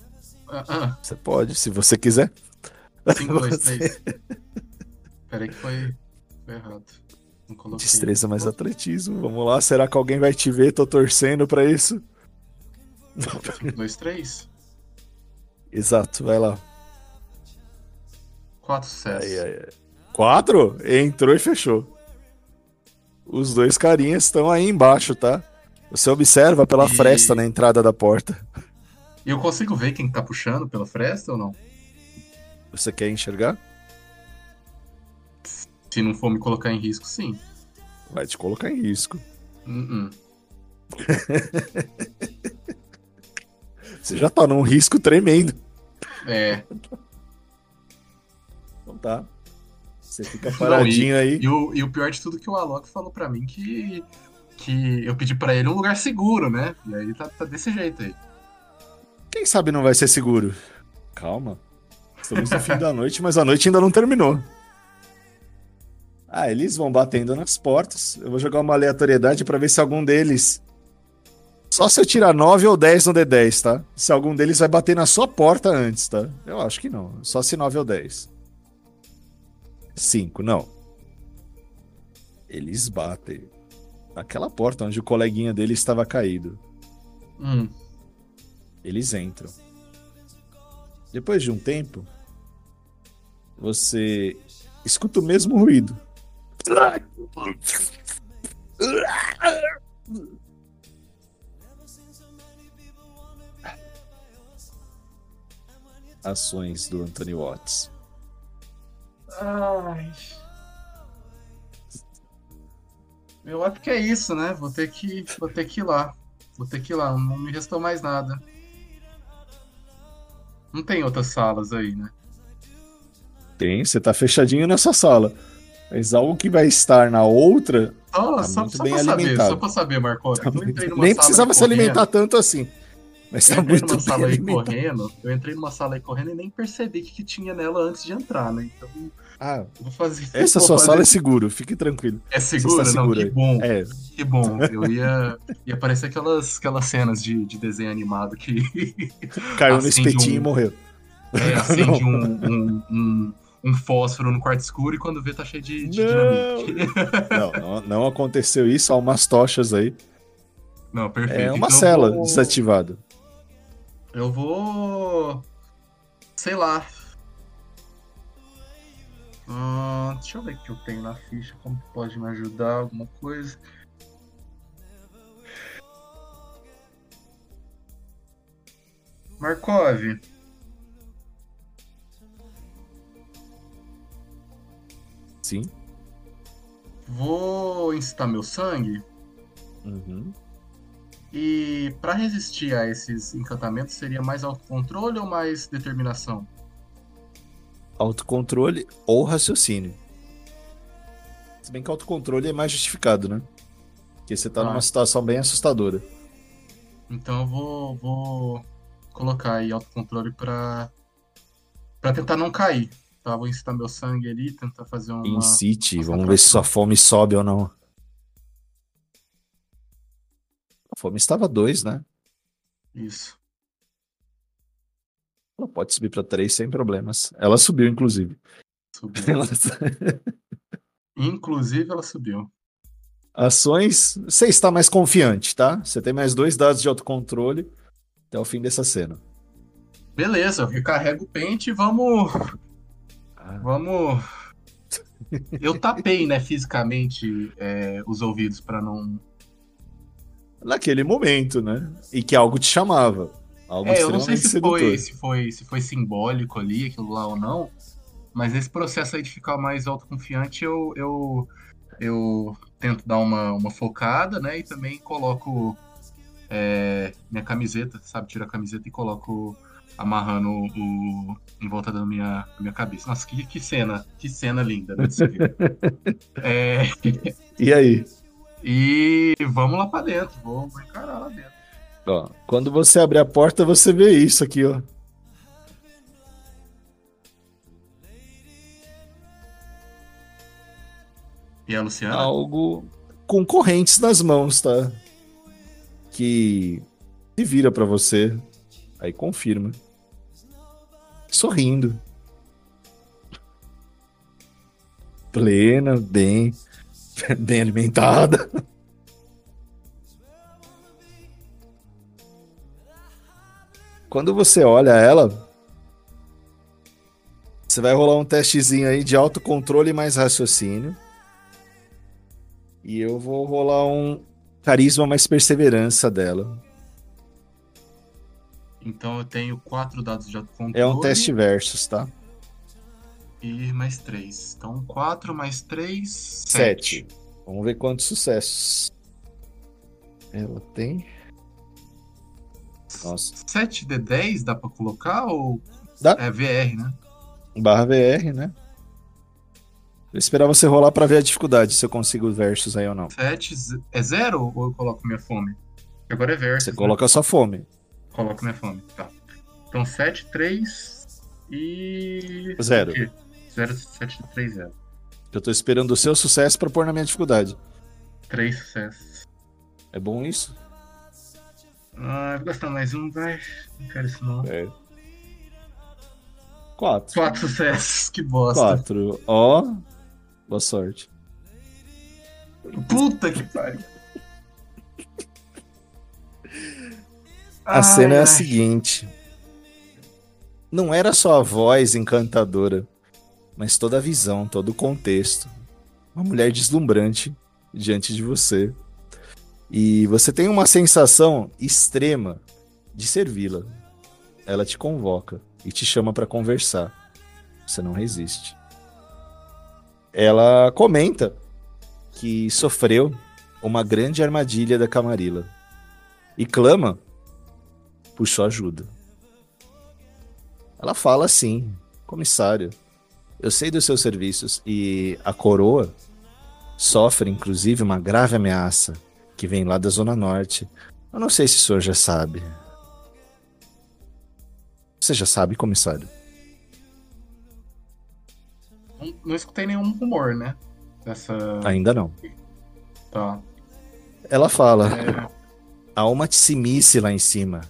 Ah, ah. Você pode, se você quiser. 5, 2, Você- 3. Peraí que foi, foi errado. Destreza mais atletismo. Vamos lá, será que alguém vai te ver? Tô torcendo pra isso. Um, dois, três. Exato, vai lá. Quatro sucessos. Aí, aí, aí. Quatro? Entrou e fechou. Os dois carinhas estão aí embaixo, tá? Você observa pela E- fresta na entrada da porta. E eu consigo ver quem tá puxando pela fresta ou não? Você quer enxergar? Se não for me colocar em risco, sim. Vai te colocar em risco. Uh-uh. Você já tá num risco tremendo. É. Então tá. Você fica paradinho aí. E o, e o pior de tudo é que o Alok falou pra mim que, que eu pedi pra ele um lugar seguro, né? E aí tá, tá desse jeito aí. Quem sabe não vai ser seguro? Calma. Estamos no fim da noite, mas a noite ainda não terminou. Ah, eles vão batendo nas portas. Eu vou jogar uma aleatoriedade pra ver se algum deles. Só se eu tirar 9 ou 10 no D10, tá? Se algum deles vai bater na sua porta antes, tá? Eu acho que não. Só se 9 ou 10. 5, não. Eles batem naquela porta onde o coleguinha dele estava caído. Hum. Eles entram. Depois de um tempo, você escuta o mesmo ruído. Ações do Anthony Watts. Ai. Eu acho que é isso, né? Vou ter que, vou ter que ir lá. Vou ter que ir lá. Não me restou mais nada. Não tem outras salas aí, né? Tem, você tá fechadinho nessa sala. Mas algo que vai estar na outra. Só, Tá só, muito só bem pra saber, alimentado. só pra saber, Marco. tá Nem precisava se alimentar tanto assim. Mas Eu tá entrei muito numa sala aí alimentado. correndo, eu entrei numa sala aí correndo e nem percebi o que, que tinha nela antes de entrar, né? Então, Ah, vou fazer. essa vou sua fazer- sala é seguro, fique tranquilo. é segura? está Não, que aí. bom, É, que bom. Eu ia, ia parecer aquelas, aquelas cenas de, de desenho animado que caiu no espetinho um- e morreu. é, acende um, um, um, um fósforo no quarto escuro e quando vê tá cheio de, de Não. dinamite. Não, não, não aconteceu isso, há umas tochas aí. Não, perfeito. É uma Então cela vou- desativada. Eu vou. Sei lá. Ah, deixa eu ver o que eu tenho na ficha. Como pode me ajudar? Alguma coisa? Markov, Sim. vou incitar meu sangue. Uhum. E pra resistir a esses encantamentos seria mais autocontrole ou mais determinação? Autocontrole ou raciocínio. Se bem que autocontrole é mais justificado, né? Porque você tá Ah. numa situação bem assustadora. Então eu vou, vou colocar aí autocontrole pra, pra tentar não cair. Tá? Vou incitar meu sangue ali, tentar fazer uma. Incite, uma vamos ver se sua fome sobe ou não. A fome estava 2, né? Isso. Ela pode subir pra 3 sem problemas. Ela subiu, inclusive. Subiu. Ela- Inclusive ela subiu. Ações, você está mais confiante, tá? Você tem mais dois dados de autocontrole até o fim dessa cena. Beleza, eu recarrego o pente e vamos. Vamos. Eu tapei, né, fisicamente é, os ouvidos pra não. Naquele momento, né? E que algo te chamava. Algo É, eu não sei se sedutor. foi, se, foi, se foi simbólico ali, aquilo lá ou não, mas esse processo aí de ficar mais autoconfiante, eu, eu, eu tento dar uma, uma focada, né? E também coloco é, minha camiseta, sabe? Tiro a camiseta e coloco amarrando o, em volta da minha, da minha cabeça. Nossa, que, que cena, que cena linda, né? É, E aí? e vamos lá pra dentro, vou, vou encarar lá dentro. Ó, quando você abre a porta, você vê isso aqui, ó. E a Luciana? Algo com correntes nas mãos, tá? Que se vira pra você. Aí confirma. Sorrindo. Plena, bem. Bem alimentada. Quando você olha ela, você vai rolar um testezinho aí de autocontrole mais raciocínio. E eu vou rolar um carisma mais perseverança dela. Então eu tenho quatro dados de autocontrole. É um teste versus, tá? E mais três. Então quatro mais três, Sete. sete. Vamos ver quantos sucessos. Ela tem. Nossa. 7 de 10 dá pra colocar ou Dá. é VR, né? Barra VR, né? Eu esperar você rolar pra ver a dificuldade, se eu consigo os versus aí ou não. 7 é zero ou eu coloco minha fome? Agora é versus. Você né? coloca a sua fome. Coloco minha fome, tá. Então 7, 3 e. Zero. 0, 7, 3, 0. Eu tô esperando o seu sucesso pra pôr na minha dificuldade. 3 sucessos. É bom isso? Ah, vou gastar mais um, vai. Não quero isso não. É. Quatro. 4 sucessos, que bosta. Quatro. Ó. Boa sorte. Puta que pariu. A cena é a Ai, ai. seguinte. Não era só a voz encantadora, mas toda a visão, todo o contexto. Uma mulher deslumbrante diante de você. E você tem uma sensação extrema de servi-la. Ela te convoca e te chama para conversar. Você não resiste. Ela comenta que sofreu uma grande armadilha da Camarilla e clama sua ajuda. Ela fala assim, comissário, eu sei dos seus serviços e a coroa sofre, inclusive, uma grave ameaça que vem lá da Zona Norte. Eu não sei se o senhor já sabe. Você já sabe, comissário? Não, não escutei nenhum rumor, né? Dessa. Ainda não. Tá. Ela fala: É, há uma Tsimice lá em cima,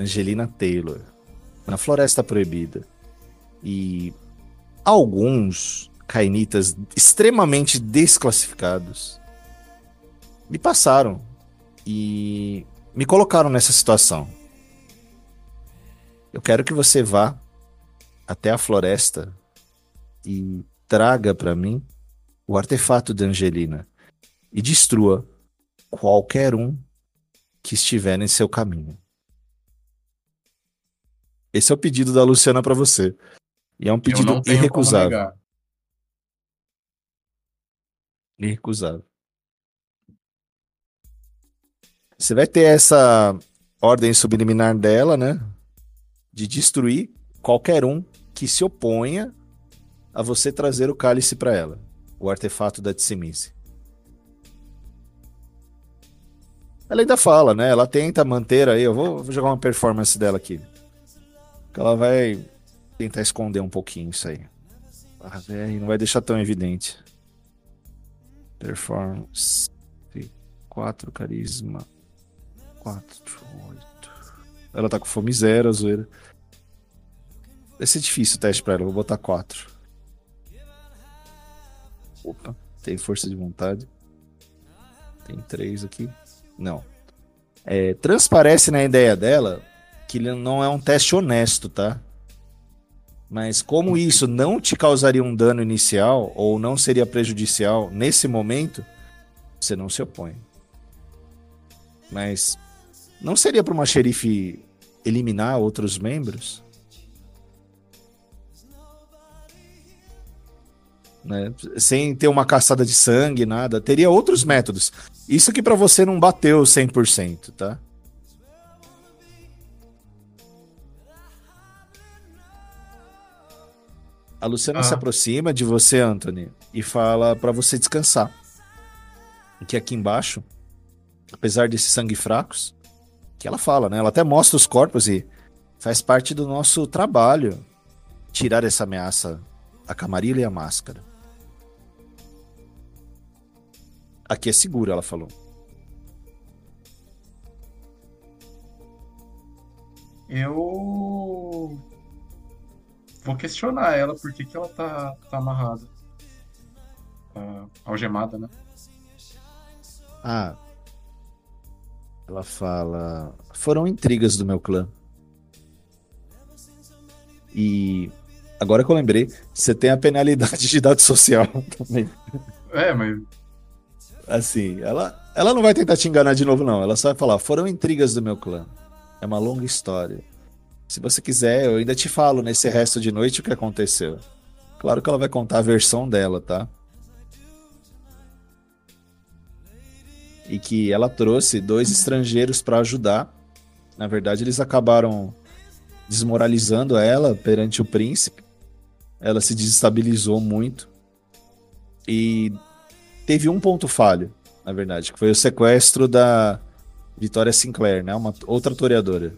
Angelina Taylor, na Floresta Proibida. E alguns cainitas extremamente desclassificados me passaram e me colocaram nessa situação. Eu quero que você vá até a floresta e traga para mim o artefato de Angelina e destrua qualquer um que estiver em seu caminho. Esse é o pedido da Luciana para você. E é um pedido irrecusável. Irrecusável. Você vai ter essa ordem subliminar dela, né? De destruir qualquer um que se oponha a você trazer o cálice para ela, o artefato da Tsimice. Ela ainda fala, né? Ela tenta manter aí. Eu vou, vou jogar uma performance dela aqui. Que ela vai tentar esconder um pouquinho isso aí. Ah, véi, não vai deixar tão evidente. Performance. 4, carisma. 4, 8. Ela tá com fome zero, a zoeira. Vai ser difícil o teste pra ela, vou botar 4. Opa, tem força de vontade. Tem 3 aqui. Não. É, transparece na ideia dela que ele não é um teste honesto, tá? Mas como isso não te causaria um dano inicial ou não seria prejudicial nesse momento, você não se opõe. Mas não seria para uma xerife eliminar outros membros? Né? Sem ter uma caçada de sangue, nada. Teria outros métodos. Isso que para você não bateu 100%, tá? A Luciana Ah. se aproxima de você, Anthony, e fala para você descansar. Que aqui embaixo, apesar desses sangue fracos, que ela fala, né? Ela até mostra os corpos e faz parte do nosso trabalho tirar essa ameaça a camarilha e a máscara. Aqui é seguro, ela falou. Eu vou questionar ela por que, que ela tá, tá amarrada. Tá algemada, né? Ah. Ela fala. Foram intrigas do meu clã. E. Agora que eu lembrei, você tem a penalidade de dado social também. É, mas. Assim, ela, ela não vai tentar te enganar de novo, não. Ela só vai falar: foram intrigas do meu clã. É uma longa história. Se você quiser, eu ainda te falo nesse resto de noite o que aconteceu. Claro que ela vai contar a versão dela, tá? E que ela trouxe dois estrangeiros para ajudar. Na verdade, eles acabaram desmoralizando ela perante o príncipe. Ela se desestabilizou muito. E teve um ponto falho, na verdade, que foi o sequestro da Vitória Sinclair, né? Uma outra toreadora.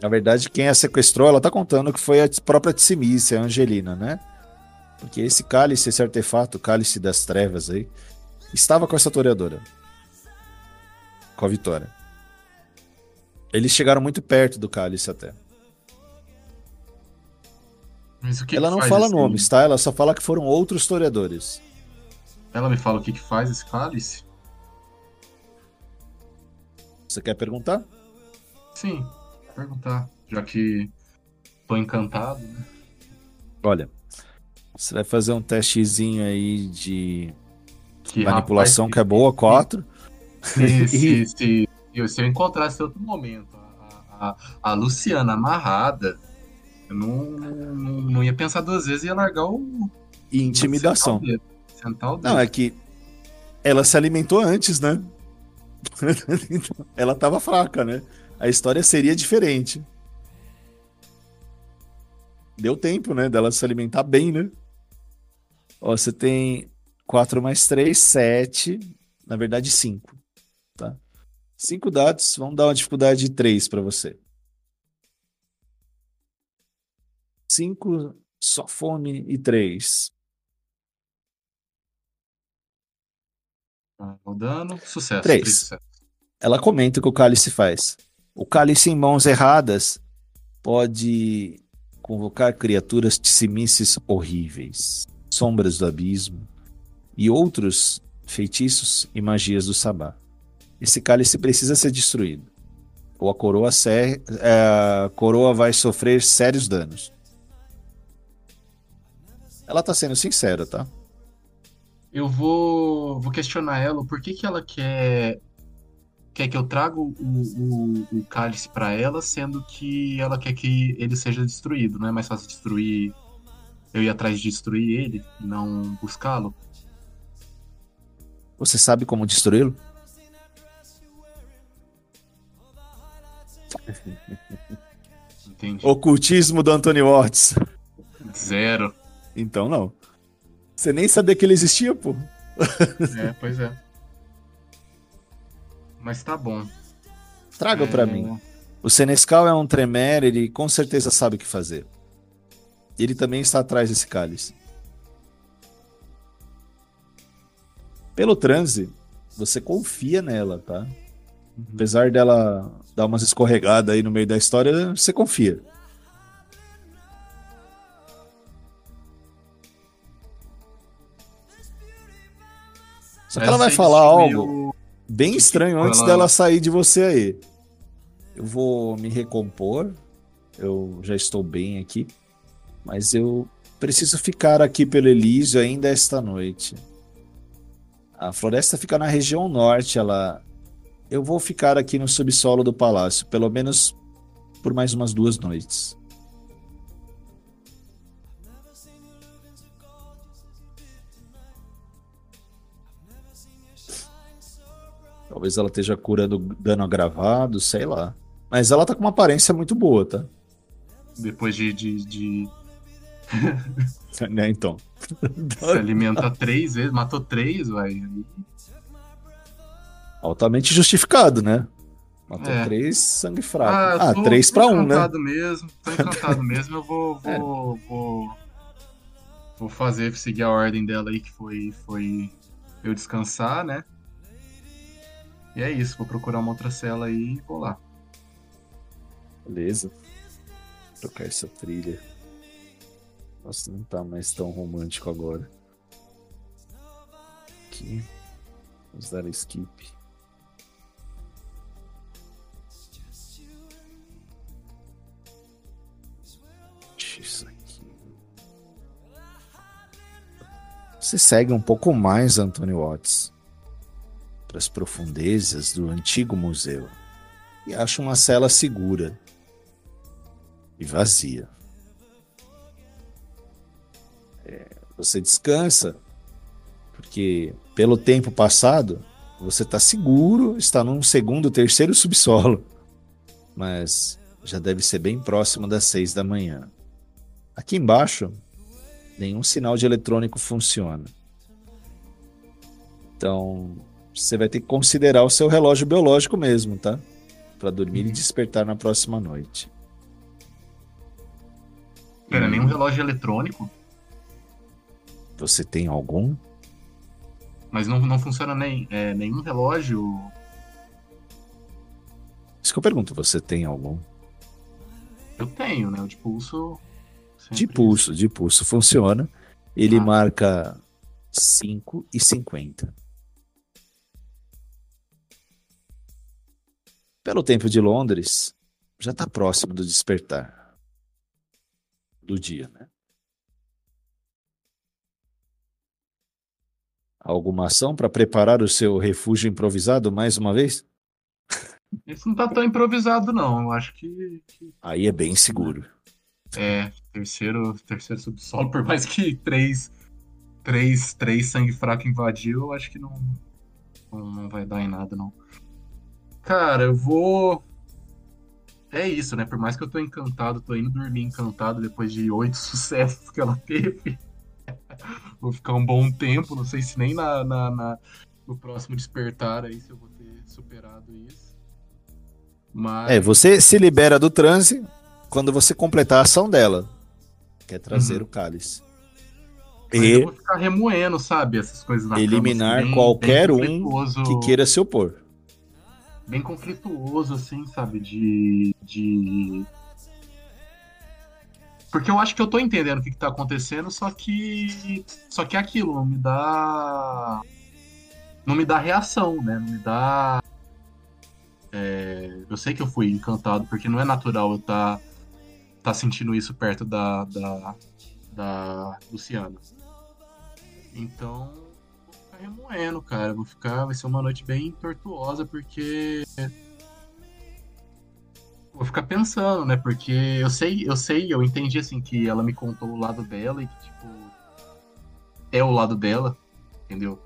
Na verdade, quem a sequestrou, ela tá contando que foi a própria Tsimice, a Angelina, né? Porque esse cálice, esse artefato, o cálice das trevas aí, estava com essa toreadora. Com a Vitória. Eles chegaram muito perto do cálice até. Que ela que não fala nomes, tá? Ela só fala que foram outros toreadores. Ela me fala o que, que faz esse cálice? Você quer perguntar? Sim, perguntar. Já que tô encantado, né? Olha, você vai fazer um testezinho aí de Que, manipulação rapaz, que é boa, 4. Se, se, se, se, se eu encontrasse outro momento a, a, a Luciana amarrada, eu não, não, não ia pensar duas vezes e ia largar o. E intimidação. Sentar o dedo. Não, é que ela se alimentou antes, né? Ela tava fraca, né? A história seria diferente. Deu tempo, né? Dela se alimentar bem, né? Ó, você tem 4 mais 3, 7. Na verdade, 5. Tá? 5 dados. Vamos dar uma dificuldade de 3 pra você. 5, só fome e 3. Tá Rodando. Sucesso. Três. três sucessos. ela comenta o que o cálice faz. O cálice em mãos erradas pode convocar criaturas tissimices horríveis, sombras do abismo e outros feitiços e magias do sabá. Esse cálice precisa ser destruído. Ou a coroa, ser- é, a coroa vai sofrer sérios danos. Ela tá sendo sincera, tá? Eu vou, vou questionar ela o porquê que ela quer quer que eu traga o, o, o cálice pra ela, sendo que ela quer que ele seja destruído. Não é mais fácil destruir eu ir atrás de destruir ele e não buscá-lo? Você sabe como destruí-lo? Entendi. Ocultismo do Anthony Watts. Zero. Então não. Você nem sabia que ele existia, pô. É, pois é. Mas tá bom. Traga pra É, mim. O Senescal é um Tremere, ele com certeza sabe o que fazer. Ele também está atrás desse cálice. Pelo transe, você confia nela, tá? Apesar dela dar umas escorregadas aí no meio da história, você confia. Só que ela vai falar algo bem estranho antes ela- dela sair de você aí. Eu vou me recompor. Eu já estou bem aqui. Mas eu preciso ficar aqui pelo Elísio ainda esta noite. A floresta fica na região norte, ela. Eu vou ficar aqui no subsolo do palácio, pelo menos por mais umas duas noites. Talvez ela esteja curando dano agravado, sei lá. Mas ela tá com uma aparência muito boa, tá? Depois de, de, de Né, então. se alimenta três vezes, matou três, vai. Altamente justificado, né? Matou É. três sangue fraco. Ah, Ah, tô- três tô pra um, né? encantado mesmo, tô encantado mesmo. Eu vou, É. vou, vou, vou fazer, seguir a ordem dela aí, que foi, foi eu descansar, né? E é isso, vou procurar uma outra cela aí e vou lá. Beleza. Trocar essa trilha. Nossa, não tá mais tão romântico agora. aqui. Vamos dar skip. Você segue um pouco mais Anthony Watts para as profundezas do antigo museu e acha uma cela segura e vazia. É, você descansa porque pelo tempo passado você está seguro, está num segundo, terceiro subsolo, mas já deve ser bem próximo das seis da manhã. Aqui embaixo, nenhum sinal de eletrônico funciona. Então, você vai ter que considerar o seu relógio biológico mesmo, tá? Para dormir e despertar na próxima noite. Pera, nenhum relógio eletrônico? Você tem algum? Mas não, não funciona nem, é, nenhum relógio. Isso que eu pergunto, você tem algum? Eu tenho, né? O de pulso. De pulso, de pulso funciona. Ele ah. marca 5 e 50. Pelo tempo de Londres, já está próximo do despertar do dia, né? Alguma ação para preparar o seu refúgio improvisado mais uma vez? Esse não tá tão improvisado, não. Eu acho que. que... Aí é bem seguro. É, terceiro, terceiro subsolo, por mais que três, três, três sangue fraco invadiu, eu acho que não, não vai dar em nada, não. Cara, eu vou. É isso, né? Por mais que eu tô encantado, tô indo dormir encantado depois de oito sucessos que ela teve. vou ficar um bom tempo, não sei se nem na, na, na, no próximo despertar aí se eu vou ter superado isso. Mas... É, você se libera do transe quando você completar a ação dela, que é trazer uhum. o cálice. Mas e eu vou ficar remoendo, sabe, essas coisas na eliminar cama, assim, bem, qualquer bem um que queira se opor. Bem conflituoso, assim, sabe, de, de porque eu acho que eu tô entendendo o que, que tá acontecendo, só que. Só que é aquilo, não me dá. Não me dá reação, né? Não me dá. É... eu sei que eu fui encantado, porque não é natural eu tá, tá sentindo isso perto da, da, da Luciana. Então, ficar remoendo, cara. Vou ficar. Vai ser uma noite bem tortuosa, porque vou ficar pensando, né? Porque eu sei, eu sei, eu entendi assim que ela me contou o lado dela e que, tipo, é o lado dela, entendeu?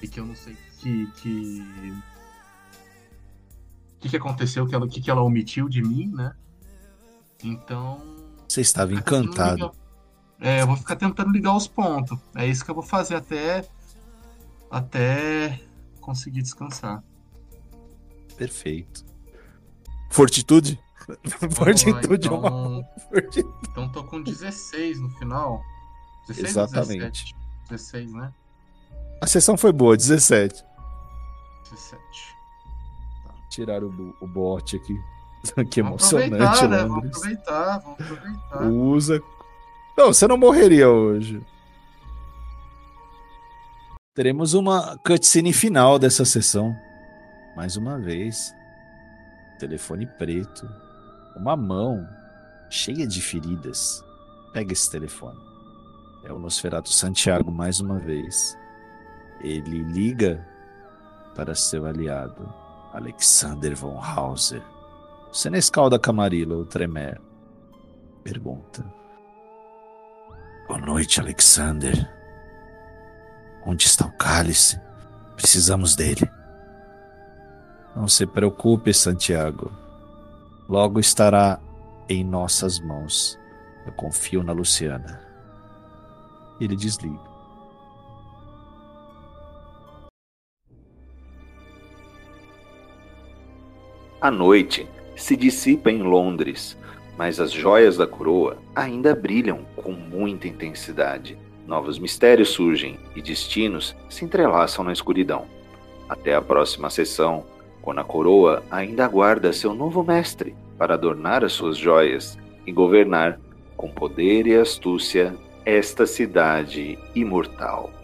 E que eu não sei que. que... O que, que aconteceu, que ela, que, que ela omitiu de mim, né? Então. Você estava encantado. É, eu vou ficar tentando ligar os pontos. É isso que eu vou fazer até. Até conseguir descansar. Perfeito. Fortitude? Fortitude então... é uma. Então tô com 16 no final. 16 Exatamente. 16, né? A sessão foi boa, 17. 17. Tá. Tiraram o, o bot aqui. que emocionante, né? Vamos aproveitar, vamos aproveitar. Usa. Não, você não morreria hoje. Teremos uma cutscene final dessa sessão. Mais uma vez telefone preto, uma mão cheia de feridas. Pega esse telefone. É o Nosferatu Santiago mais uma vez. Ele liga para seu aliado, Alexander von Hauser. Senescal da Camarilla, o Tremer. Pergunta. Boa noite, Alexander. Onde está o cálice? Precisamos dele. Não se preocupe, Santiago. Logo estará em nossas mãos. Eu confio na Luciana. Ele desliga. A noite se dissipa em Londres, mas as joias da coroa ainda brilham com muita intensidade. Novos mistérios surgem e destinos se entrelaçam na escuridão. Até a próxima sessão quando a coroa ainda aguarda seu novo mestre para adornar as suas joias e governar com poder e astúcia esta cidade imortal.